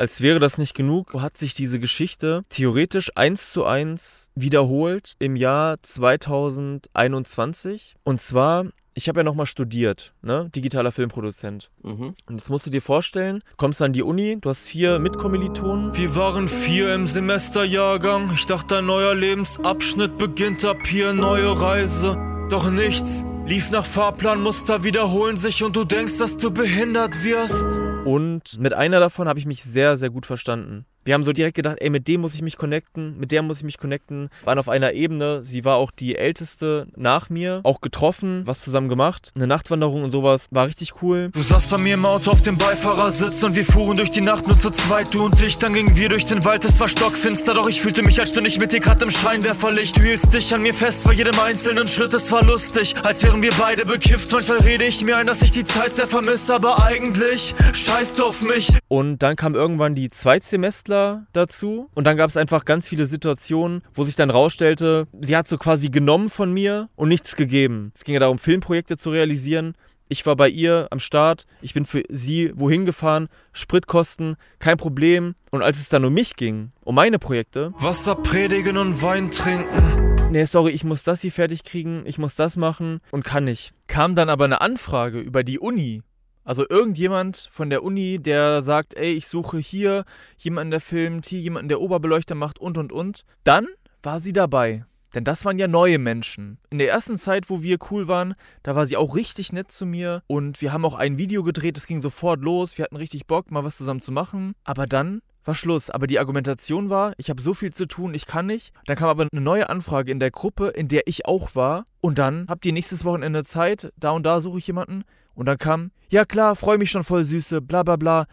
als wäre das nicht genug, hat sich diese Geschichte theoretisch eins zu eins wiederholt im Jahr 2021. Und zwar ich habe ja nochmal studiert, ne? Digitaler Filmproduzent. Mhm. Und jetzt musst du dir vorstellen, kommst an die Uni, du hast vier Mitkommilitonen. Wir waren vier im Semesterjahrgang. Ich dachte, ein neuer Lebensabschnitt beginnt ab hier, neue Reise. Doch nichts lief nach Fahrplan, Muster wiederholen sich und du denkst, dass du behindert wirst. Und mit einer davon habe ich mich sehr, sehr gut verstanden. Wir haben so direkt gedacht, ey, mit dem muss ich mich connecten, mit der muss ich mich connecten. Waren auf einer Ebene. Sie war auch die älteste nach mir. Auch getroffen, was zusammen gemacht. Eine Nachtwanderung und sowas war richtig cool. Du saßt bei mir im Auto auf dem Beifahrersitz und wir fuhren durch die Nacht nur zu zweit, du und ich. Dann gingen wir durch den Wald, es war stockfinster, doch ich fühlte mich, als stünde ich mit dir grad im Scheinwerferlicht. Du hielst dich an mir fest bei jedem einzelnen Schritt, es war lustig, als wären wir beide bekifft. Manchmal rede ich mir ein, dass ich die Zeit sehr vermisse, aber eigentlich scheißt du auf mich. Und dann kam irgendwann die Zweitsemester Künstler dazu. Und dann gab es einfach ganz viele Situationen, wo sich dann rausstellte, sie hat so quasi genommen von mir und nichts gegeben. Es ging ja darum, Filmprojekte zu realisieren. Ich war bei ihr am Start, ich bin für sie wohin gefahren, Spritkosten, kein Problem. Und als es dann um mich ging, um meine Projekte. Wasser predigen und Wein trinken. Nee, sorry, ich muss das hier fertig kriegen, ich muss das machen und kann nicht. Kam dann aber eine Anfrage über die Uni also irgendjemand von der Uni, der sagt, ey, ich suche hier jemanden, der filmt, hier jemanden, der Oberbeleuchter macht und und und. Dann war sie dabei. Denn das waren ja neue Menschen. In der ersten Zeit, wo wir cool waren, da war sie auch richtig nett zu mir. Und wir haben auch ein Video gedreht, es ging sofort los. Wir hatten richtig Bock, mal was zusammen zu machen. Aber dann war Schluss. Aber die Argumentation war, ich habe so viel zu tun, ich kann nicht. Dann kam aber eine neue Anfrage in der Gruppe, in der ich auch war. Und dann habt ihr nächstes Wochenende Zeit, da und da suche ich jemanden. Und dann kam, ja klar, freue mich schon voll Süße, bla bla bla.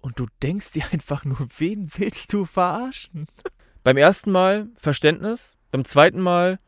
Und du denkst dir einfach nur, wen willst du verarschen? Beim ersten Mal Verständnis, beim zweiten Mal,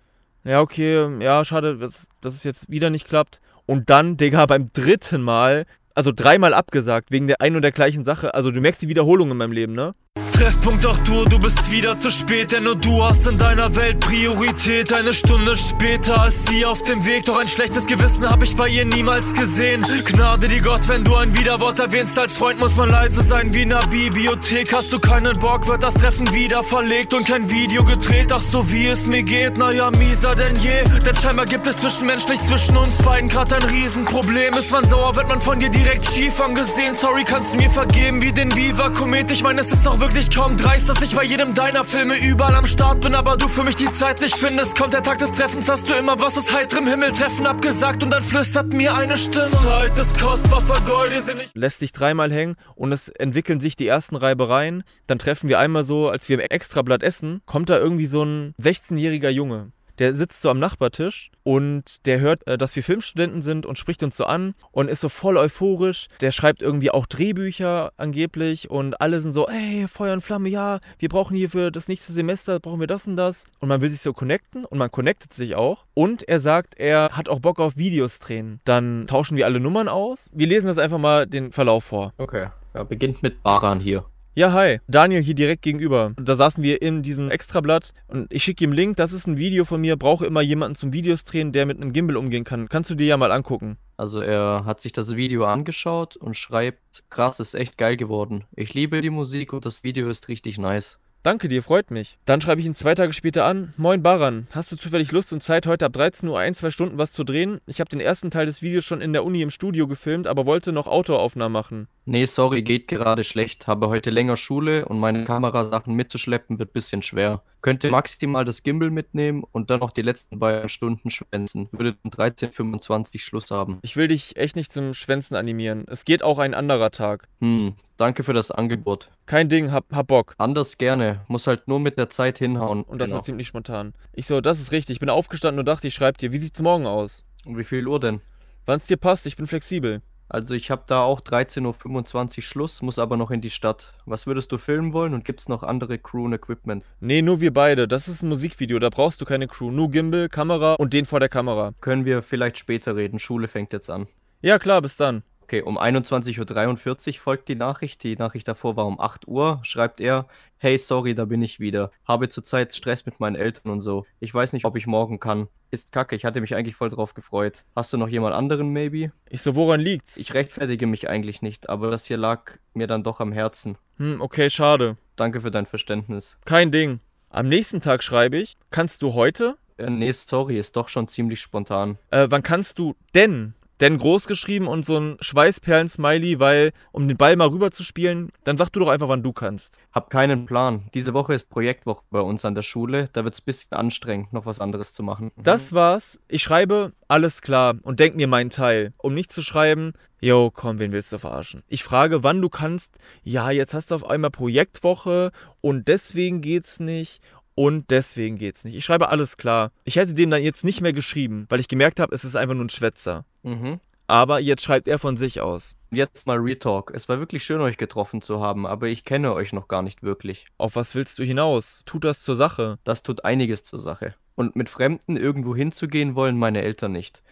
ja okay, ja schade, dass, dass es jetzt wieder nicht klappt. Und dann, Digga, beim dritten Mal, also dreimal abgesagt, wegen der einen und der gleichen Sache. Also du merkst die Wiederholung in meinem Leben, ne? Treffpunkt, doch du, du bist wieder zu spät, denn nur du hast in deiner Welt Priorität. Eine Stunde später ist sie auf dem Weg, doch ein schlechtes Gewissen hab ich bei ihr niemals gesehen. Gnade dir Gott, wenn du ein Widerwort erwähnst, als Freund muss man leise sein wie in der Bibliothek. Hast du keinen Bock, wird das Treffen wieder verlegt und kein Video gedreht, ach so wie es mir geht, naja, mieser denn je. Denn scheinbar gibt es zwischenmenschlich zwischen uns beiden grad ein Riesenproblem. Ist man sauer, wird man von dir direkt schief angesehen. Sorry, kannst du mir vergeben wie den Viva-Komet? Ich meine, es ist auch wirklich ich kaum dreist, dass ich bei jedem deiner Filme überall am Start bin, aber du für mich die Zeit nicht findest. Kommt der Tag des Treffens, hast du immer was aus heiterem Himmel treffen abgesagt und dann flüstert mir eine Stimme. Zeit ist kostbar, vergeude sie nicht. Lässt sich dreimal hängen und es entwickeln sich die ersten Reibereien. Dann treffen wir einmal so, als wir im Extrablatt essen, kommt da irgendwie so ein 16-jähriger Junge der sitzt so am Nachbartisch und der hört, äh, dass wir Filmstudenten sind und spricht uns so an und ist so voll euphorisch. Der schreibt irgendwie auch Drehbücher angeblich und alle sind so, ey, Feuer und Flamme, ja, wir brauchen hier für das nächste Semester, brauchen wir das und das. Und man will sich so connecten und man connectet sich auch. Und er sagt, er hat auch Bock auf Videos drehen. Dann tauschen wir alle Nummern aus. Wir lesen das einfach mal den Verlauf vor. Okay. Ja, beginnt mit Baran hier. Ja, hi. Daniel hier direkt gegenüber. Da saßen wir in diesem Extrablatt und ich schicke ihm Link. Das ist ein Video von mir. Brauche immer jemanden zum Videos drehen, der mit einem Gimbal umgehen kann. Kannst du dir ja mal angucken. Also er hat sich das Video angeschaut und schreibt, krass, ist echt geil geworden. Ich liebe die Musik und das Video ist richtig nice. Danke dir, freut mich. Dann schreibe ich ihn zwei Tage später an. Moin Baran, hast du zufällig Lust und Zeit, heute ab 13 Uhr ein, zwei Stunden was zu drehen? Ich habe den ersten Teil des Videos schon in der Uni im Studio gefilmt, aber wollte noch Autoaufnahmen machen. Nee, sorry, geht gerade schlecht. Habe heute länger Schule und meine Kamerasachen mitzuschleppen wird bisschen schwer. Könnte maximal das Gimbal mitnehmen und dann noch die letzten beiden Stunden schwänzen. Würde dann 13.25 Schluss haben. Ich will dich echt nicht zum Schwänzen animieren. Es geht auch ein anderer Tag. Hm, danke für das Angebot. Kein Ding, hab, hab Bock. Anders gerne. Muss halt nur mit der Zeit hinhauen. Und das genau. war ziemlich spontan. Ich so, das ist richtig. Ich bin aufgestanden und dachte, ich schreib dir. Wie sieht's morgen aus? Um wie viel Uhr denn? Wann's dir passt, ich bin flexibel. Also ich habe da auch 13.25 Uhr Schluss, muss aber noch in die Stadt. Was würdest du filmen wollen und gibt es noch andere Crew und Equipment? Nee, nur wir beide. Das ist ein Musikvideo, da brauchst du keine Crew. Nur Gimbal, Kamera und den vor der Kamera. Können wir vielleicht später reden, Schule fängt jetzt an. Ja klar, bis dann. Okay, um 21.43 Uhr folgt die Nachricht. Die Nachricht davor war um 8 Uhr. Schreibt er, hey, sorry, da bin ich wieder. Habe zurzeit Stress mit meinen Eltern und so. Ich weiß nicht, ob ich morgen kann. Ist kacke, ich hatte mich eigentlich voll drauf gefreut. Hast du noch jemand anderen, maybe? Ich so, woran liegt's? Ich rechtfertige mich eigentlich nicht, aber das hier lag mir dann doch am Herzen. Hm, okay, schade. Danke für dein Verständnis. Kein Ding. Am nächsten Tag schreibe ich, kannst du heute? Äh, nee, sorry, ist doch schon ziemlich spontan. Äh, wann kannst du denn? Denn groß geschrieben und so ein Schweißperlen-Smiley, weil, um den Ball mal rüber zu spielen, dann sag du doch einfach, wann du kannst. Hab keinen Plan. Diese Woche ist Projektwoche bei uns an der Schule. Da wird's ein bisschen anstrengend, noch was anderes zu machen. Mhm. Das war's. Ich schreibe, alles klar und denk mir meinen Teil. Um nicht zu schreiben, yo, komm, wen willst du verarschen? Ich frage, wann du kannst. Ja, jetzt hast du auf einmal Projektwoche und deswegen geht's nicht und deswegen geht's nicht. Ich schreibe alles klar. Ich hätte dem dann jetzt nicht mehr geschrieben, weil ich gemerkt habe, es ist einfach nur ein Schwätzer. Mhm. Aber jetzt schreibt er von sich aus. Jetzt mal Retalk. Es war wirklich schön, euch getroffen zu haben, aber ich kenne euch noch gar nicht wirklich. Auf was willst du hinaus? Tut das zur Sache? Das tut einiges zur Sache. Und mit Fremden irgendwo hinzugehen wollen meine Eltern nicht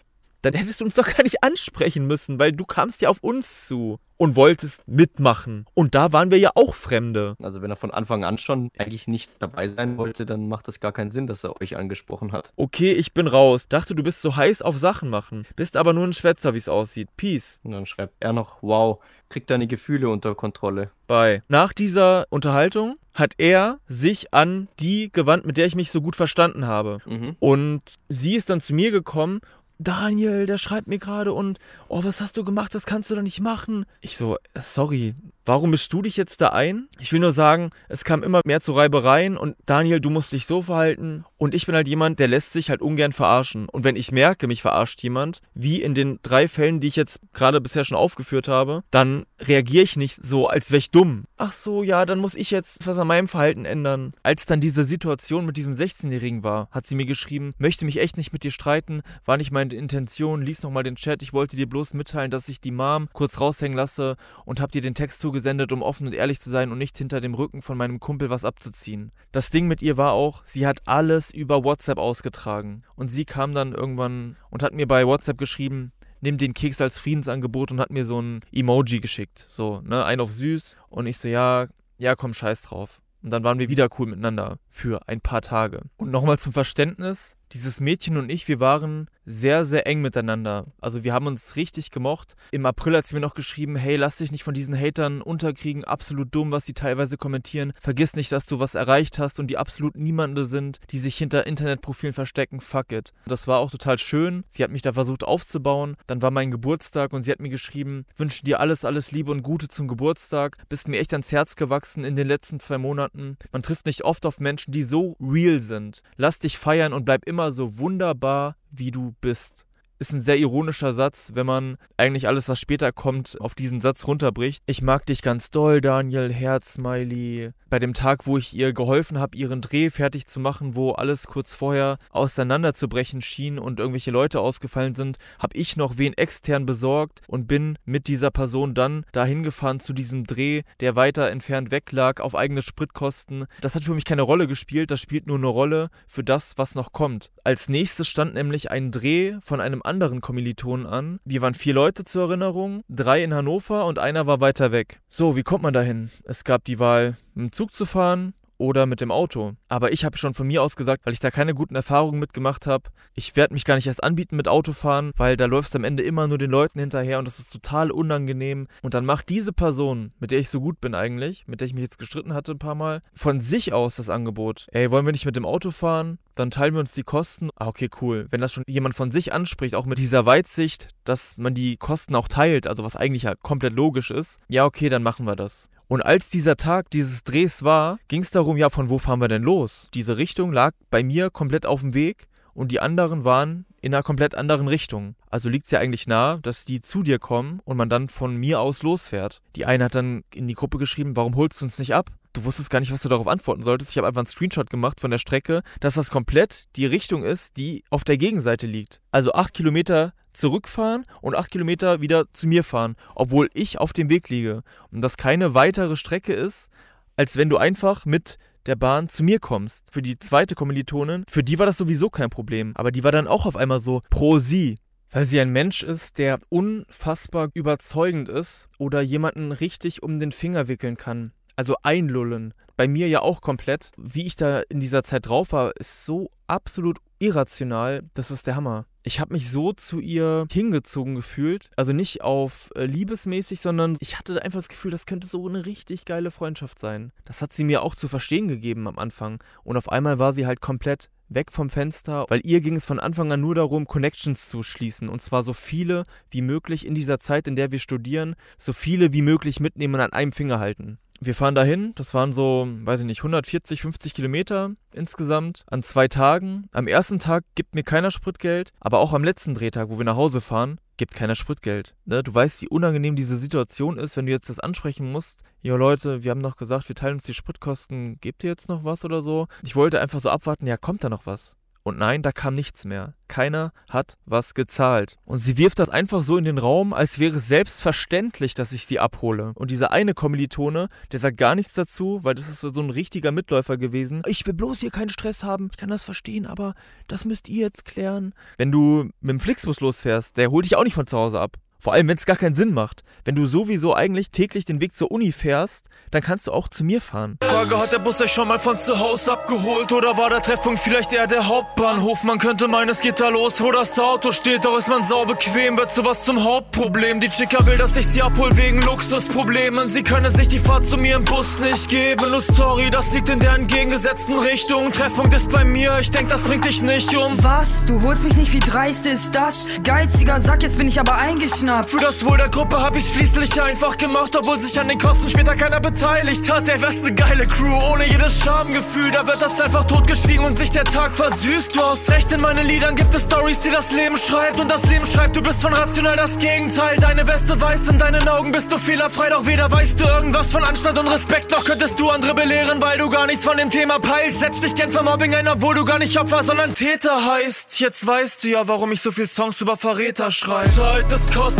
dann hättest du uns doch gar nicht ansprechen müssen, weil du kamst ja auf uns zu und wolltest mitmachen. Und da waren wir ja auch Fremde. Also wenn er von Anfang an schon eigentlich nicht dabei sein wollte, dann macht das gar keinen Sinn, dass er euch angesprochen hat. Okay, ich bin raus. Dachte, du bist so heiß auf Sachen machen. Bist aber nur ein Schwätzer, wie es aussieht. Peace. Und dann schreibt er noch, wow, kriegt deine Gefühle unter Kontrolle. Bye. Nach dieser Unterhaltung hat er sich an die gewandt, mit der ich mich so gut verstanden habe. Mhm. Und sie ist dann zu mir gekommen Daniel, der schreibt mir gerade und, oh, was hast du gemacht? Das kannst du doch nicht machen. Ich so, sorry, warum mischst du dich jetzt da ein? Ich will nur sagen, es kam immer mehr zu Reibereien und Daniel, du musst dich so verhalten. Und ich bin halt jemand, der lässt sich halt ungern verarschen. Und wenn ich merke, mich verarscht jemand, wie in den drei Fällen, die ich jetzt gerade bisher schon aufgeführt habe, dann reagiere ich nicht so, als wäre ich dumm. Ach so, ja, dann muss ich jetzt was an meinem Verhalten ändern. Als dann diese Situation mit diesem 16-Jährigen war, hat sie mir geschrieben, möchte mich echt nicht mit dir streiten, war nicht meine Intention, lies nochmal den Chat, ich wollte dir bloß mitteilen, dass ich die Mom kurz raushängen lasse und hab dir den Text zugesendet, um offen und ehrlich zu sein und nicht hinter dem Rücken von meinem Kumpel was abzuziehen. Das Ding mit ihr war auch, sie hat alles über WhatsApp ausgetragen. Und sie kam dann irgendwann und hat mir bei WhatsApp geschrieben, nimm den Keks als Friedensangebot und hat mir so ein Emoji geschickt. So, ne, ein auf süß. Und ich so, ja, ja, komm, scheiß drauf. Und dann waren wir wieder cool miteinander für ein paar Tage. Und nochmal zum Verständnis, dieses Mädchen und ich, wir waren sehr, sehr eng miteinander. Also wir haben uns richtig gemocht. Im April hat sie mir noch geschrieben, hey, lass dich nicht von diesen Hatern unterkriegen, absolut dumm, was sie teilweise kommentieren. Vergiss nicht, dass du was erreicht hast und die absolut niemande sind, die sich hinter Internetprofilen verstecken. Fuck it. Das war auch total schön. Sie hat mich da versucht aufzubauen. Dann war mein Geburtstag und sie hat mir geschrieben, wünsche dir alles, alles Liebe und Gute zum Geburtstag. Bist mir echt ans Herz gewachsen in den letzten zwei Monaten. Man trifft nicht oft auf Menschen, die so real sind. Lass dich feiern und bleib immer so wunderbar, wie du bist ist ein sehr ironischer Satz, wenn man eigentlich alles, was später kommt, auf diesen Satz runterbricht. Ich mag dich ganz doll, Daniel, Herz, Smiley. Bei dem Tag, wo ich ihr geholfen habe, ihren Dreh fertig zu machen, wo alles kurz vorher auseinanderzubrechen schien und irgendwelche Leute ausgefallen sind, habe ich noch wen extern besorgt und bin mit dieser Person dann dahin gefahren zu diesem Dreh, der weiter entfernt weg lag, auf eigene Spritkosten. Das hat für mich keine Rolle gespielt, das spielt nur eine Rolle für das, was noch kommt. Als nächstes stand nämlich ein Dreh von einem anderen Kommilitonen an. Wir waren vier Leute zur Erinnerung, drei in Hannover und einer war weiter weg. So, wie kommt man dahin? Es gab die Wahl, mit Zug zu fahren oder mit dem Auto. Aber ich habe schon von mir aus gesagt, weil ich da keine guten Erfahrungen mitgemacht habe, ich werde mich gar nicht erst anbieten mit Autofahren, weil da läufst du am Ende immer nur den Leuten hinterher und das ist total unangenehm. Und dann macht diese Person, mit der ich so gut bin eigentlich, mit der ich mich jetzt gestritten hatte ein paar Mal, von sich aus das Angebot. Ey, wollen wir nicht mit dem Auto fahren? Dann teilen wir uns die Kosten. Ah, okay, cool. Wenn das schon jemand von sich anspricht, auch mit dieser Weitsicht, dass man die Kosten auch teilt, also was eigentlich ja komplett logisch ist, ja, okay, dann machen wir das. Und als dieser Tag dieses Drehs war, ging es darum, ja, von wo fahren wir denn los? Diese Richtung lag bei mir komplett auf dem Weg und die anderen waren in einer komplett anderen Richtung. Also liegt es ja eigentlich nahe, dass die zu dir kommen und man dann von mir aus losfährt. Die eine hat dann in die Gruppe geschrieben, warum holst du uns nicht ab? Du wusstest gar nicht, was du darauf antworten solltest. Ich habe einfach einen Screenshot gemacht von der Strecke, dass das komplett die Richtung ist, die auf der Gegenseite liegt. Also acht Kilometer zurückfahren und acht Kilometer wieder zu mir fahren, obwohl ich auf dem Weg liege. Und das keine weitere Strecke ist, als wenn du einfach mit der Bahn zu mir kommst. Für die zweite Kommilitonin, für die war das sowieso kein Problem. Aber die war dann auch auf einmal so pro sie. Weil sie ein Mensch ist, der unfassbar überzeugend ist oder jemanden richtig um den Finger wickeln kann. Also einlullen. Bei mir ja auch komplett. Wie ich da in dieser Zeit drauf war, ist so absolut irrational. Das ist der Hammer. Ich habe mich so zu ihr hingezogen gefühlt. Also nicht auf äh, liebesmäßig, sondern ich hatte einfach das Gefühl, das könnte so eine richtig geile Freundschaft sein. Das hat sie mir auch zu verstehen gegeben am Anfang. Und auf einmal war sie halt komplett weg vom Fenster, weil ihr ging es von Anfang an nur darum, Connections zu schließen. Und zwar so viele wie möglich in dieser Zeit, in der wir studieren, so viele wie möglich mitnehmen und an einem Finger halten. Wir fahren dahin, das waren so, weiß ich nicht, 140, 50 Kilometer insgesamt an zwei Tagen. Am ersten Tag gibt mir keiner Spritgeld, aber auch am letzten Drehtag, wo wir nach Hause fahren, gibt keiner Spritgeld. Ne? Du weißt, wie unangenehm diese Situation ist, wenn du jetzt das ansprechen musst. Jo Leute, wir haben noch gesagt, wir teilen uns die Spritkosten, gebt ihr jetzt noch was oder so? Ich wollte einfach so abwarten, ja, kommt da noch was? Und nein, da kam nichts mehr. Keiner hat was gezahlt. Und sie wirft das einfach so in den Raum, als wäre es selbstverständlich, dass ich sie abhole. Und dieser eine Kommilitone, der sagt gar nichts dazu, weil das ist so ein richtiger Mitläufer gewesen. Ich will bloß hier keinen Stress haben. Ich kann das verstehen, aber das müsst ihr jetzt klären. Wenn du mit dem Flixbus losfährst, der holt dich auch nicht von zu Hause ab. Vor allem, wenn es gar keinen Sinn macht. Wenn du sowieso eigentlich täglich den Weg zur Uni fährst, dann kannst du auch zu mir fahren. Frage, hat der Bus euch schon mal von zu Hause abgeholt? Oder war der Treffpunkt vielleicht eher der Hauptbahnhof? Man könnte meinen, es geht da los, wo das Auto steht. Doch ist man sau bequem, wird sowas zum Hauptproblem. Die Chica will, dass ich sie abhol wegen Luxusproblemen. Sie können sich die Fahrt zu mir im Bus nicht geben. Nur sorry, das liegt in der entgegengesetzten Richtung. Treffpunkt ist bei mir, ich denk, das bringt dich nicht um. Was? Du holst mich nicht, wie dreist ist das? Geiziger Sack, jetzt bin ich aber eingeschnappt. Für das Wohl der Gruppe hab ich's schließlich einfach gemacht, obwohl sich an den Kosten später keiner beteiligt hat. Der wär's ne geile Crew, ohne jedes Schamgefühl. Da wird das einfach totgeschwiegen und sich der Tag versüßt. Du hast recht, in meinen Liedern gibt es Stories, die das Leben schreibt. Und das Leben schreibt, du bist von rational das Gegenteil. Deine Weste weiß, in deinen Augen bist du fehlerfrei. Doch weder weißt du irgendwas von Anstand und Respekt, noch könntest du andere belehren, weil du gar nichts von dem Thema peilst. Setz dich gern für Mobbing ein, obwohl du gar nicht Opfer, sondern Täter heißt. Jetzt weißt du ja, warum ich so viel Songs über Verräter schreibe. Zeit ist nicht.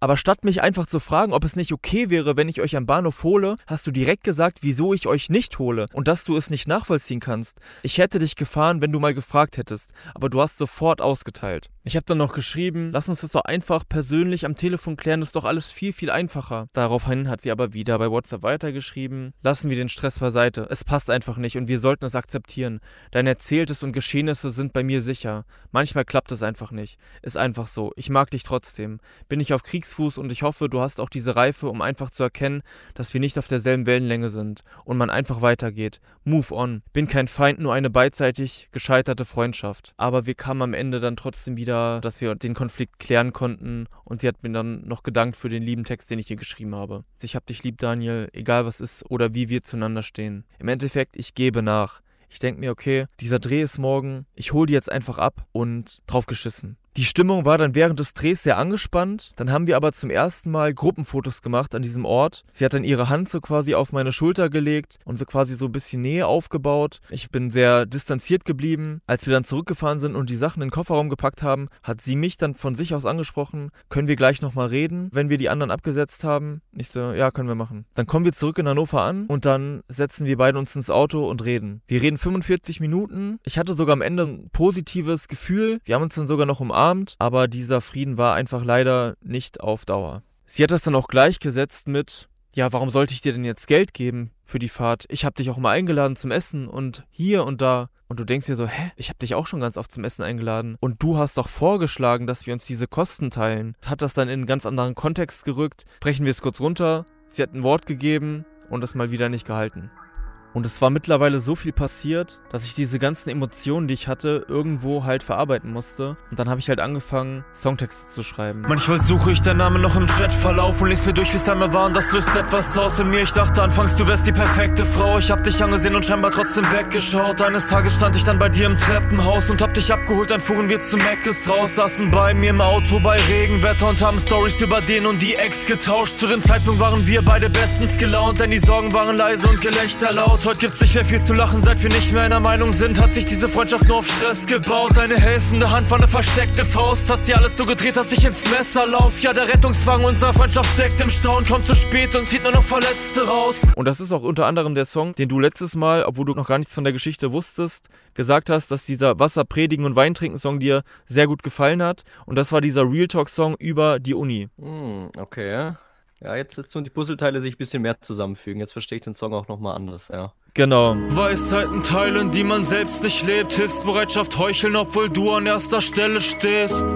Aber statt mich einfach zu fragen, ob es nicht okay wäre, wenn ich euch am Bahnhof hole, hast du direkt gesagt, wieso ich euch nicht hole und dass du es nicht nachvollziehen kannst. Ich hätte dich gefahren, wenn du mal gefragt hättest, aber du hast sofort ausgeteilt. Ich habe dann noch geschrieben, lass uns das doch einfach persönlich am Telefon klären, das ist doch alles viel, viel einfacher. Daraufhin hat sie aber wieder bei WhatsApp weitergeschrieben, lassen wir den Stress beiseite, es passt einfach nicht und wir sollten es akzeptieren. Dein Erzähltes und Geschehnisse sind bei mir sicher. Manchmal klappt es einfach nicht. Ist einfach so. Ich mag dich trotzdem. Bin ich auf Kriegsfuß und ich hoffe, du hast auch diese Reife, um einfach zu erkennen, dass wir nicht auf derselben Wellenlänge sind und man einfach weitergeht. Move on. Bin kein Feind, nur eine beidseitig gescheiterte Freundschaft. Aber wir kamen am Ende dann trotzdem wieder dass wir den Konflikt klären konnten und sie hat mir dann noch gedankt für den lieben Text, den ich ihr geschrieben habe. Ich hab dich lieb, Daniel, egal was ist oder wie wir zueinander stehen. Im Endeffekt, ich gebe nach. Ich denke mir, okay, dieser Dreh ist morgen, ich hole die jetzt einfach ab und drauf geschissen. Die Stimmung war dann während des Drehs sehr angespannt. Dann haben wir aber zum ersten Mal Gruppenfotos gemacht an diesem Ort. Sie hat dann ihre Hand so quasi auf meine Schulter gelegt und so quasi so ein bisschen Nähe aufgebaut. Ich bin sehr distanziert geblieben. Als wir dann zurückgefahren sind und die Sachen in den Kofferraum gepackt haben, hat sie mich dann von sich aus angesprochen, können wir gleich nochmal reden, wenn wir die anderen abgesetzt haben. Ich so, ja, können wir machen. Dann kommen wir zurück in Hannover an und dann setzen wir beide uns ins Auto und reden. Wir reden 45 Minuten. Ich hatte sogar am Ende ein positives Gefühl. Wir haben uns dann sogar noch umarmt umarmt, aber dieser Frieden war einfach leider nicht auf Dauer. Sie hat das dann auch gleichgesetzt mit, ja, warum sollte ich dir denn jetzt Geld geben für die Fahrt? Ich habe dich auch mal eingeladen zum Essen und hier und da. Und du denkst dir so, hä, ich habe dich auch schon ganz oft zum Essen eingeladen. Und du hast doch vorgeschlagen, dass wir uns diese Kosten teilen. Hat das dann in einen ganz anderen Kontext gerückt. Brechen wir es kurz runter. Sie hat ein Wort gegeben und es mal wieder nicht gehalten. Und es war mittlerweile so viel passiert, dass ich diese ganzen Emotionen, die ich hatte, irgendwo halt verarbeiten musste. Und dann habe ich halt angefangen, Songtexte zu schreiben. Manchmal suche ich deinen Namen noch im Chatverlauf und lese mir durch, wie es einmal war und das löst etwas aus in mir. Ich dachte anfangs, du wärst die perfekte Frau. Ich hab dich angesehen und scheinbar trotzdem weggeschaut. Eines Tages stand ich dann bei dir im Treppenhaus und hab dich abgeholt. Dann fuhren wir zu Meckes raus, saßen bei mir im Auto bei Regenwetter und haben Stories über den und die Ex getauscht. Zu dem Zeitpunkt waren wir beide bestens gelaunt, denn die Sorgen waren leise und Gelächter laut. Gebaut. Heute gibt's nicht mehr viel zu lachen, seit wir nicht mehr einer Meinung sind. Hat sich diese Freundschaft nur auf Stress gebaut. Deine helfende Hand war eine versteckte Faust. Hast dir alles so gedreht, dass ich ins Messer lauf. Ja, der Rettungswagen unserer Freundschaft steckt im Stau und kommt zu spät und zieht nur noch Verletzte raus. Und das ist auch unter anderem der Song, den du letztes Mal, obwohl du noch gar nichts von der Geschichte wusstest, gesagt hast, dass dieser Wasser predigen und Wein trinken Song dir sehr gut gefallen hat. Und das war dieser Real Talk Song über die Uni. Hm, okay. Ja, jetzt ist tun die Puzzleteile sich ein bisschen mehr zusammenfügen. Jetzt verstehe ich den Song auch nochmal anders, ja. Genau. Weisheiten teilen, die man selbst nicht lebt. Hilfsbereitschaft heucheln, obwohl du an erster Stelle stehst.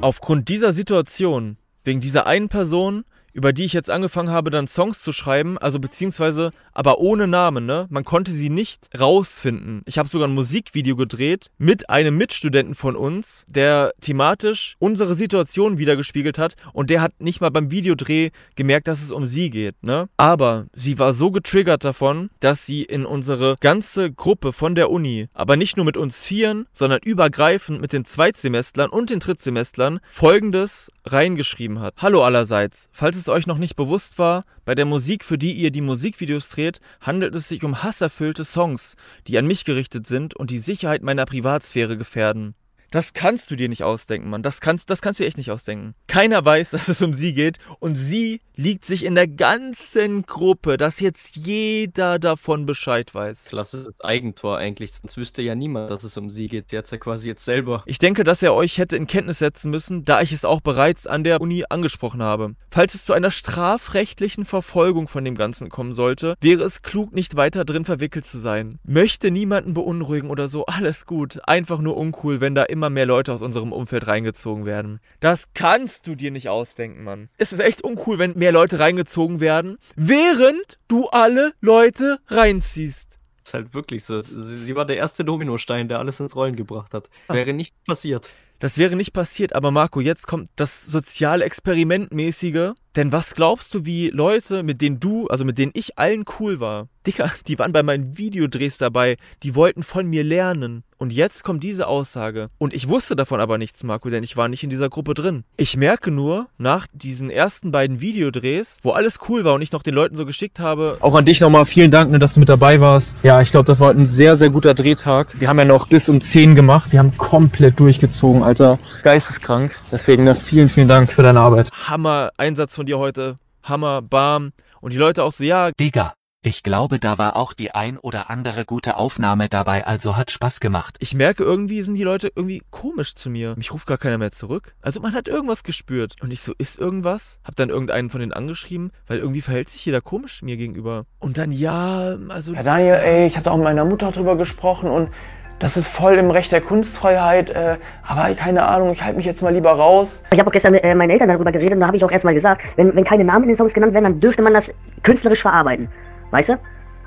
Aufgrund dieser Situation, wegen dieser einen Person, über die ich jetzt angefangen habe, dann Songs zu schreiben, also beziehungsweise aber ohne Namen, ne? Man konnte sie nicht rausfinden. Ich habe sogar ein Musikvideo gedreht mit einem Mitstudenten von uns, der thematisch unsere Situation wiedergespiegelt hat und der hat nicht mal beim Videodreh gemerkt, dass es um sie geht, ne? Aber sie war so getriggert davon, dass sie in unsere ganze Gruppe von der Uni, aber nicht nur mit uns Vieren, sondern übergreifend mit den Zweitsemestlern und den Drittsemestlern folgendes reingeschrieben hat. Hallo allerseits, falls es euch noch nicht bewusst war, bei der Musik, für die ihr die Musikvideos dreht, handelt es sich um hasserfüllte Songs, die an mich gerichtet sind und die Sicherheit meiner Privatsphäre gefährden. Das kannst du dir nicht ausdenken, Mann. Das kannst, das kannst du dir echt nicht ausdenken. Keiner weiß, dass es um sie geht. Und sie liegt sich in der ganzen Gruppe, dass jetzt jeder davon Bescheid weiß. Klassisches Eigentor eigentlich, sonst wüsste ja niemand, dass es um sie geht. Der hat ja quasi jetzt selber. Ich denke, dass er euch hätte in Kenntnis setzen müssen, da ich es auch bereits an der Uni angesprochen habe. Falls es zu einer strafrechtlichen Verfolgung von dem Ganzen kommen sollte, wäre es klug, nicht weiter drin verwickelt zu sein. Möchte niemanden beunruhigen oder so, alles gut. Einfach nur uncool, wenn da immer mehr Leute aus unserem Umfeld reingezogen werden. Das kannst du dir nicht ausdenken, Mann. Es ist echt uncool, wenn mehr Leute reingezogen werden, während du alle Leute reinziehst. Ist halt wirklich so. Sie, sie war der erste Dominostein, der alles ins Rollen gebracht hat. Wäre nicht passiert. Das wäre nicht passiert, aber Marco, jetzt kommt das soziale Experimentmäßige. Denn was glaubst du, wie Leute, mit denen du, also mit denen ich allen cool war, Dicker, die waren bei meinen Videodrehs dabei, die wollten von mir lernen. Und jetzt kommt diese Aussage. Und ich wusste davon aber nichts, Marco, denn ich war nicht in dieser Gruppe drin. Ich merke nur, nach diesen ersten beiden Videodrehs, wo alles cool war und ich noch den Leuten so geschickt habe. Auch an dich nochmal vielen Dank, ne, dass du mit dabei warst. Ja, ich glaube, das war ein sehr, sehr guter Drehtag. Wir haben ja noch bis um 10 gemacht. Wir haben komplett durchgezogen, Alter. Geisteskrank. Deswegen ne, vielen, vielen Dank für deine Arbeit. Hammer Einsatz von dir heute. Hammer, Bam. Und die Leute auch so, ja, Digga, ich glaube, da war auch die ein oder andere gute Aufnahme dabei, also hat Spaß gemacht. ich merke irgendwie sind die Leute irgendwie komisch zu mir. Mich ruft gar keiner mehr zurück. Also man hat irgendwas gespürt. Und ich so, ist irgendwas? Hab dann irgendeinen von denen angeschrieben, weil irgendwie verhält sich jeder komisch mir gegenüber. Und dann ja, also Ja, Daniel, ey, ich habe da auch mit meiner Mutter drüber gesprochen und das ist voll im Recht der Kunstfreiheit, äh, aber keine Ahnung, ich halte mich jetzt mal lieber raus. Ich habe auch gestern mit äh, meinen Eltern darüber geredet und da habe ich auch erstmal gesagt, wenn, wenn keine Namen in den Songs genannt werden, dann dürfte man das künstlerisch verarbeiten. Weißt du?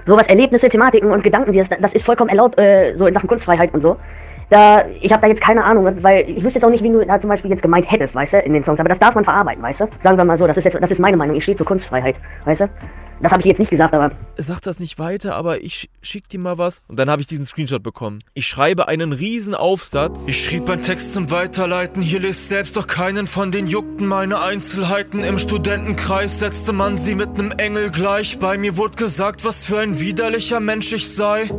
Sowas, Erlebnisse, Thematiken und Gedanken, das, das ist vollkommen erlaubt, äh, so in Sachen Kunstfreiheit und so. Da, ich habe da jetzt keine Ahnung, weil ich wüsste jetzt auch nicht, wie du da zum Beispiel jetzt gemeint hättest, weißt du, in den Songs. Aber das darf man verarbeiten, weißt du? Sagen wir mal so, das ist jetzt, das ist meine Meinung. Ich stehe zur Kunstfreiheit, weißt du? Das habe ich jetzt nicht gesagt, aber sag das nicht weiter, aber ich sch- schick dir mal was. Und dann habe ich diesen Screenshot bekommen. Ich schreibe einen riesen Aufsatz. Ich schrieb einen Text zum Weiterleiten, hier lest selbst doch keinen von den juckten meine Einzelheiten. Im Studentenkreis setzte man sie mit nem Engel gleich. Bei mir wurde gesagt, was für ein widerlicher Mensch ich sei.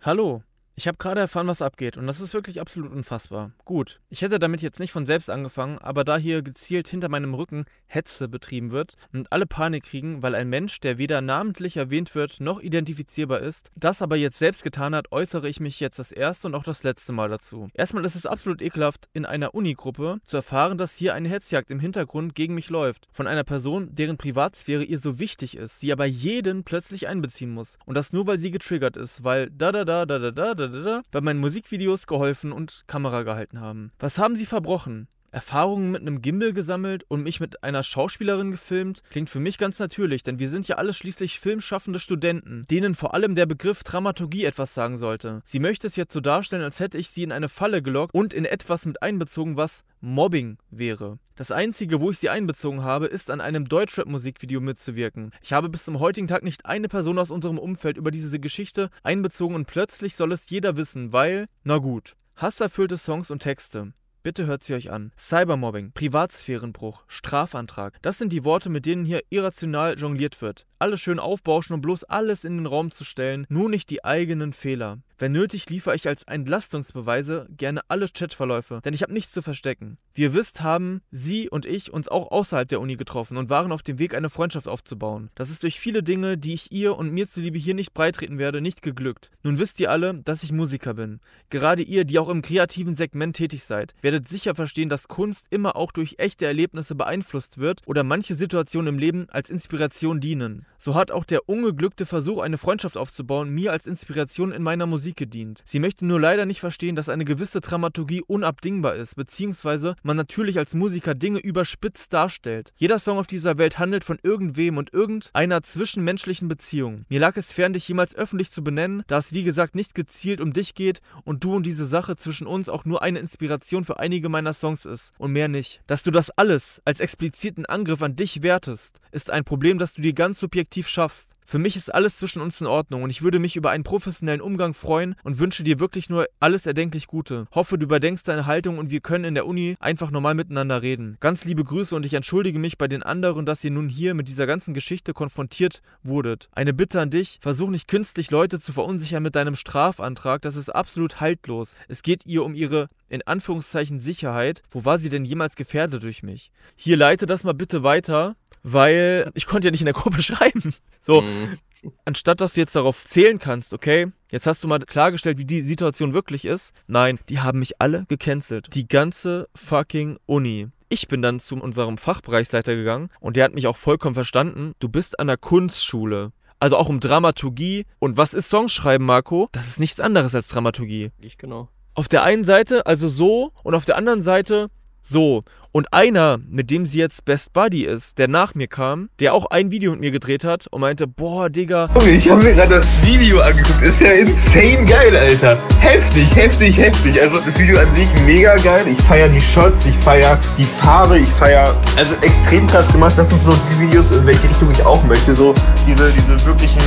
Hallo. Ich habe gerade erfahren, was abgeht und das ist wirklich absolut unfassbar. Gut, ich hätte damit jetzt nicht von selbst angefangen, aber da hier gezielt hinter meinem Rücken Hetze betrieben wird und alle Panik kriegen, weil ein Mensch, der weder namentlich erwähnt wird noch identifizierbar ist, das aber jetzt selbst getan hat, äußere ich mich jetzt das erste und auch das letzte Mal dazu. Erstmal ist es absolut ekelhaft, in einer Unigruppe zu erfahren, dass hier eine Hetzjagd im Hintergrund gegen mich läuft, von einer Person, deren Privatsphäre ihr so wichtig ist, sie aber jeden plötzlich einbeziehen muss. Und das nur, weil sie getriggert ist, weil da da da da da da da bei meinen Musikvideos geholfen und Kamera gehalten haben. Was haben sie verbrochen? Erfahrungen mit einem Gimbal gesammelt und mich mit einer Schauspielerin gefilmt, klingt für mich ganz natürlich, denn wir sind ja alle schließlich filmschaffende Studenten, denen vor allem der Begriff Dramaturgie etwas sagen sollte. Sie möchte es jetzt so darstellen, als hätte ich sie in eine Falle gelockt und in etwas mit einbezogen, was Mobbing wäre. Das einzige, wo ich sie einbezogen habe, ist an einem Deutschrap-Musikvideo mitzuwirken. Ich habe bis zum heutigen Tag nicht eine Person aus unserem Umfeld über diese Geschichte einbezogen und plötzlich soll es jeder wissen, weil, na gut, hasserfüllte Songs und Texte. Bitte hört sie euch an. Cybermobbing, Privatsphärenbruch, Strafantrag. Das sind die Worte, mit denen hier irrational jongliert wird. Alles schön aufbauschen und bloß alles in den Raum zu stellen, nur nicht die eigenen Fehler. Wenn nötig, liefere ich als Entlastungsbeweise gerne alle Chatverläufe, denn ich habe nichts zu verstecken. Wie ihr wisst, haben sie und ich uns auch außerhalb der Uni getroffen und waren auf dem Weg, eine Freundschaft aufzubauen. Das ist durch viele Dinge, die ich ihr und mir zuliebe hier nicht breitreten werde, nicht geglückt. Nun wisst ihr alle, dass ich Musiker bin. Gerade ihr, die auch im kreativen Segment tätig seid, werdet sicher verstehen, dass Kunst immer auch durch echte Erlebnisse beeinflusst wird oder manche Situationen im Leben als Inspiration dienen. So hat auch der ungeglückte Versuch, eine Freundschaft aufzubauen, mir als Inspiration in meiner Musik gedient. Sie möchte nur leider nicht verstehen, dass eine gewisse Dramaturgie unabdingbar ist, beziehungsweise man natürlich als Musiker Dinge überspitzt darstellt. Jeder Song auf dieser Welt handelt von irgendwem und irgendeiner zwischenmenschlichen Beziehung. Mir lag es fern, dich jemals öffentlich zu benennen, da es wie gesagt nicht gezielt um dich geht und du und diese Sache zwischen uns auch nur eine Inspiration für einige meiner Songs ist und mehr nicht. Dass du das alles als expliziten Angriff an dich wertest, ist ein Problem, das du dir ganz subjektiv schaffst. Für mich ist alles zwischen uns in Ordnung und ich würde mich über einen professionellen Umgang freuen und wünsche dir wirklich nur alles erdenklich Gute. Hoffe, du überdenkst deine Haltung und wir können in der Uni einfach normal miteinander reden. Ganz liebe Grüße und ich entschuldige mich bei den anderen, dass ihr nun hier mit dieser ganzen Geschichte konfrontiert wurdet. Eine Bitte an dich, versuch nicht künstlich Leute zu verunsichern mit deinem Strafantrag, das ist absolut haltlos. Es geht ihr um ihre in Anführungszeichen Sicherheit. Wo war sie denn jemals gefährdet durch mich? Hier leite das mal bitte weiter, weil ich konnte ja nicht in der Gruppe schreiben. So, Mhm. anstatt dass du jetzt darauf zählen kannst, okay, jetzt hast du mal klargestellt, wie die Situation wirklich ist. Nein, die haben mich alle gecancelt. Die ganze fucking Uni. Ich bin dann zu unserem Fachbereichsleiter gegangen und der hat mich auch vollkommen verstanden. Du bist an der Kunstschule. Also auch um Dramaturgie. Und was ist Songschreiben, Marco? Das ist nichts anderes als Dramaturgie. Ich genau. Auf der einen Seite also so und auf der anderen Seite so. Und einer, mit dem sie jetzt Best Buddy ist, der nach mir kam, der auch ein Video mit mir gedreht hat und meinte, boah, Digga, Junge, ich habe mir gerade das Video angeguckt. Ist ja insane geil, Alter. Heftig, heftig, heftig. Also das Video an sich mega geil. Ich feiere die Shots, ich feiere die Farbe, ich feiere. Also extrem krass gemacht. Das sind so die Videos, in welche Richtung ich auch möchte. So diese, diese wirklichen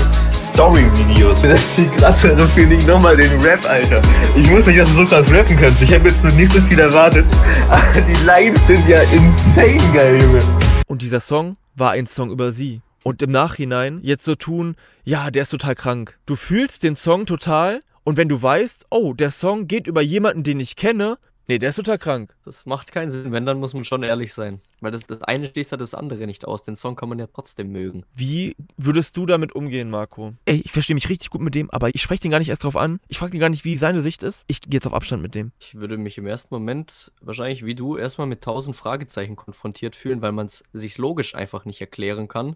Story-Videos. Das viel krassere finde ich nochmal den Rap, Alter. Ich wusste nicht, dass du so krass rappen kannst. Ich habe jetzt nicht so viel erwartet. Aber die Lines sind ja insane geil, Junge. Und dieser Song war ein Song über sie. Und im Nachhinein jetzt so tun, ja, der ist total krank. Du fühlst den Song total und wenn du weißt, oh, der Song geht über jemanden, den ich kenne, nee, der ist total krank. Das macht keinen Sinn. Wenn, dann muss man schon ehrlich sein. Weil das, das eine schließt ja das andere nicht aus. Den Song kann man ja trotzdem mögen. Wie würdest du damit umgehen, Marco? Ey, ich verstehe mich richtig gut mit dem, aber ich spreche den gar nicht erst drauf an. Ich frage den gar nicht, wie seine Sicht ist. Ich gehe jetzt auf Abstand mit dem. Ich würde mich im ersten Moment wahrscheinlich wie du erstmal mit tausend Fragezeichen konfrontiert fühlen, weil man es sich logisch einfach nicht erklären kann.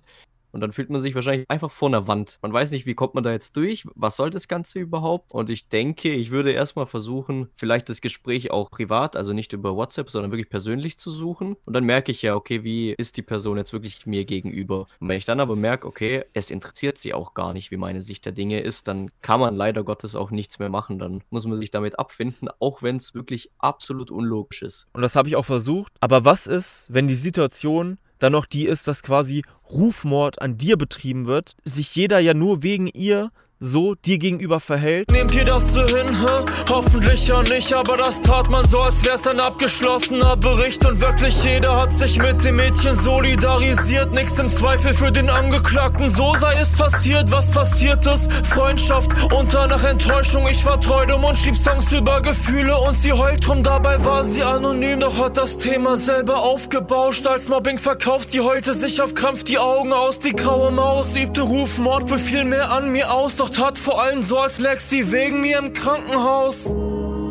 Und dann fühlt man sich wahrscheinlich einfach vor einer Wand. Man weiß nicht, wie kommt man da jetzt durch? Was soll das Ganze überhaupt? Und ich denke, ich würde erstmal versuchen, vielleicht das Gespräch auch privat, also nicht über WhatsApp, sondern wirklich persönlich zu suchen. Und dann merke ich ja, okay, wie ist die Person jetzt wirklich mir gegenüber? Und wenn ich dann aber merke, okay, es interessiert sie auch gar nicht, wie meine Sicht der Dinge ist, dann kann man leider Gottes auch nichts mehr machen. Dann muss man sich damit abfinden, auch wenn es wirklich absolut unlogisch ist. Und das habe ich auch versucht. Aber was ist, wenn die Situation dann noch die ist, dass quasi Rufmord an dir betrieben wird, sich jeder ja nur wegen ihr so dir gegenüber verhält? Nehmt ihr das so hin, hä? Hoffentlich ja nicht, aber das tat man so, als wär's ein abgeschlossener Bericht und wirklich jeder hat sich mit dem Mädchen solidarisiert. Nichts im Zweifel für den Angeklagten, so sei es passiert, was passiert ist. Freundschaft und danach Enttäuschung, ich war treu dumm und schrieb Songs über Gefühle und sie heult drum, dabei war sie anonym, doch hat das Thema selber aufgebauscht. Als Mobbing verkauft, sie heulte sich auf Krampf die Augen aus, die graue Maus übte Rufmord, für viel mehr an mir aus, doch tat vor allem so, als läg sie wegen mir im Krankenhaus.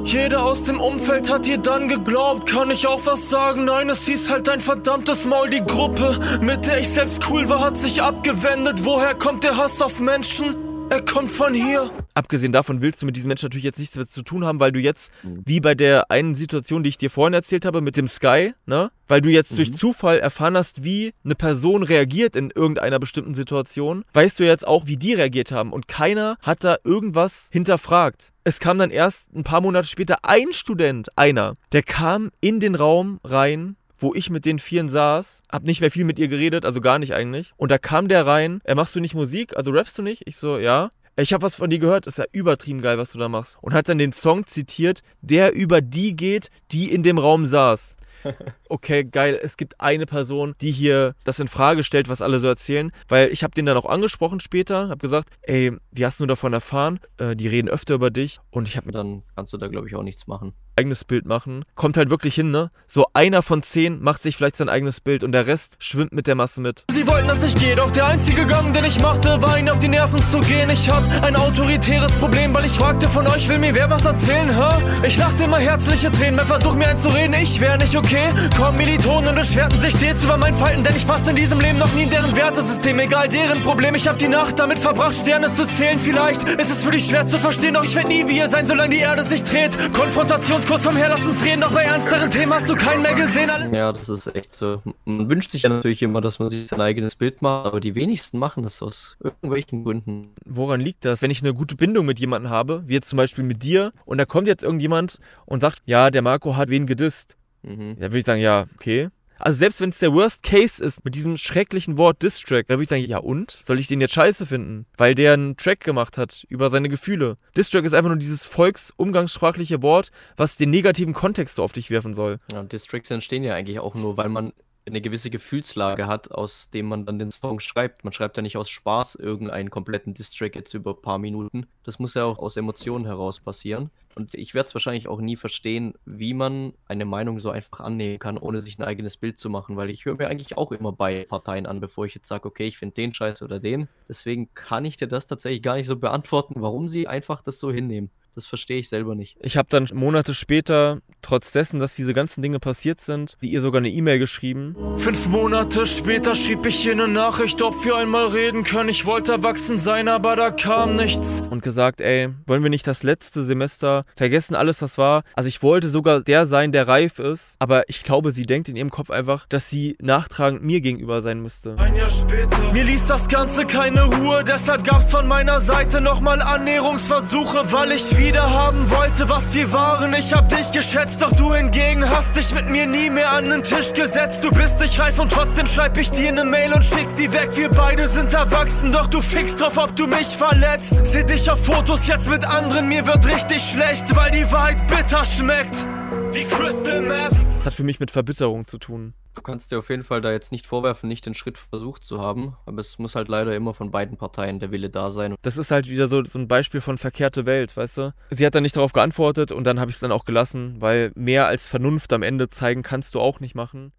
Jeder aus dem Umfeld hat ihr dann geglaubt, kann ich auch was sagen? Nein, es hieß halt ein verdammtes Maul. Die Gruppe, mit der ich selbst cool war, hat sich abgewendet. Woher kommt der Hass auf Menschen? Er kommt von hier. Abgesehen davon willst du mit diesem Menschen natürlich jetzt nichts mehr zu tun haben, weil du jetzt, wie bei der einen Situation, die ich dir vorhin erzählt habe, mit dem Sky, ne? Weil du jetzt durch Zufall erfahren hast, wie eine Person reagiert in irgendeiner bestimmten Situation, weißt du jetzt auch, wie die reagiert haben. Und keiner hat da irgendwas hinterfragt. Es kam dann erst ein paar Monate später ein Student, einer, der kam in den Raum rein, wo ich mit den Vieren saß, hab nicht mehr viel mit ihr geredet, also gar nicht eigentlich. Und da kam der rein, er machst du nicht Musik, also rappst du nicht? Ich so, ja. Ich habe was von dir gehört, ist ja übertrieben geil, was du da machst. Und hat dann den Song zitiert, der über die geht, die in dem Raum saß. Okay, geil. Es gibt eine Person, die hier das in Frage stellt, was alle so erzählen. Weil ich habe den dann auch angesprochen später, habe gesagt, ey, wie hast du davon erfahren? Äh, die reden öfter über dich. Und ich habe mir Dann kannst du da, glaube ich, auch nichts machen. eigenes Bild machen. Kommt halt wirklich hin, ne? So einer von zehn macht sich vielleicht sein eigenes Bild und der Rest schwimmt mit der Masse mit. Sie wollten, dass ich gehe, doch der einzige Gang, den ich machte, war ihnen auf die Nerven zu gehen. Ich hatte ein autoritäres Problem, weil ich fragte von euch, will mir wer was erzählen, hä? Ich lachte immer herzliche Tränen beim Versuch, mir einzureden, ich wär nicht okay. Komm, Militonen beschwerten sich stets über mein Falten, denn ich passte in diesem Leben noch nie in deren Wertesystem. Egal deren Problem, ich hab die Nacht damit verbracht, Sterne zu zählen. Vielleicht ist es für dich schwer zu verstehen, doch ich werd nie wie ihr sein, solange die Erde sich dreht. Konfrontationskurs vom Her, lass uns reden, doch bei ernsteren Themen hast du keinen mehr gesehen. Alles Ja, das ist echt so. Man wünscht sich ja natürlich immer, dass man sich sein eigenes Bild macht, aber die wenigsten machen das aus irgendwelchen Gründen. Woran liegt das? Wenn ich eine gute Bindung mit jemandem habe, wie jetzt zum Beispiel mit dir, und da kommt jetzt irgendjemand und sagt, ja, der Marco hat wen gedisst. Mhm. Da würde ich sagen, ja, okay. Also selbst wenn es der Worst Case ist mit diesem schrecklichen Wort Distrack, da würde ich sagen, ja und? Soll ich den jetzt scheiße finden? Weil der einen Track gemacht hat über seine Gefühle. Distrack ist einfach nur dieses volksumgangssprachliche Wort, was den negativen Kontext so auf dich werfen soll. Ja, Districts entstehen ja eigentlich auch nur, weil man eine gewisse Gefühlslage hat, aus dem man dann den Song schreibt. Man schreibt ja nicht aus Spaß irgendeinen kompletten Distrack jetzt über ein paar Minuten. Das muss ja auch aus Emotionen heraus passieren. Und ich werde es wahrscheinlich auch nie verstehen, wie man eine Meinung so einfach annehmen kann, ohne sich ein eigenes Bild zu machen, weil ich höre mir eigentlich auch immer bei Parteien an, bevor ich jetzt sage, okay, ich finde den scheiße oder den. Deswegen kann ich dir das tatsächlich gar nicht so beantworten, warum sie einfach das so hinnehmen. Das verstehe ich selber nicht. Ich habe dann Monate später, trotz dessen, dass diese ganzen Dinge passiert sind, die ihr sogar eine E-Mail geschrieben. Fünf Monate später schrieb ich hier eine Nachricht, ob wir einmal reden können. Ich wollte erwachsen sein, aber da kam nichts. und gesagt, ey, wollen wir nicht das letzte Semester vergessen, alles was war. Also ich wollte sogar der sein, der reif ist, aber ich glaube, sie denkt in ihrem Kopf einfach, dass sie nachtragend mir gegenüber sein müsste. Ein Jahr später. Mir ließ das Ganze keine Ruhe, deshalb gab's von meiner Seite nochmal Annäherungsversuche, weil ich wieder haben wollte, was wir waren. Ich hab dich geschätzt, doch du hingegen hast dich mit mir nie mehr an den Tisch gesetzt. Du bist nicht reif und trotzdem schreib ich dir ne Mail und schickst die weg. Wir beide sind erwachsen, doch du fickst drauf, ob du mich verletzt. Seh dich auf Fotos jetzt mit anderen, mir wird richtig schlecht, weil die Wahrheit bitter schmeckt. Wie Crystal Meth. Das hat für mich mit Verbitterung zu tun. Du kannst dir auf jeden Fall da jetzt nicht vorwerfen, nicht den Schritt versucht zu haben, aber es muss halt leider immer von beiden Parteien der Wille da sein. Das ist halt wieder so, so ein Beispiel von verkehrte Welt, weißt du? Sie hat dann nicht darauf geantwortet und dann habe ich es dann auch gelassen, weil mehr als Vernunft am Ende zeigen kannst du auch nicht machen.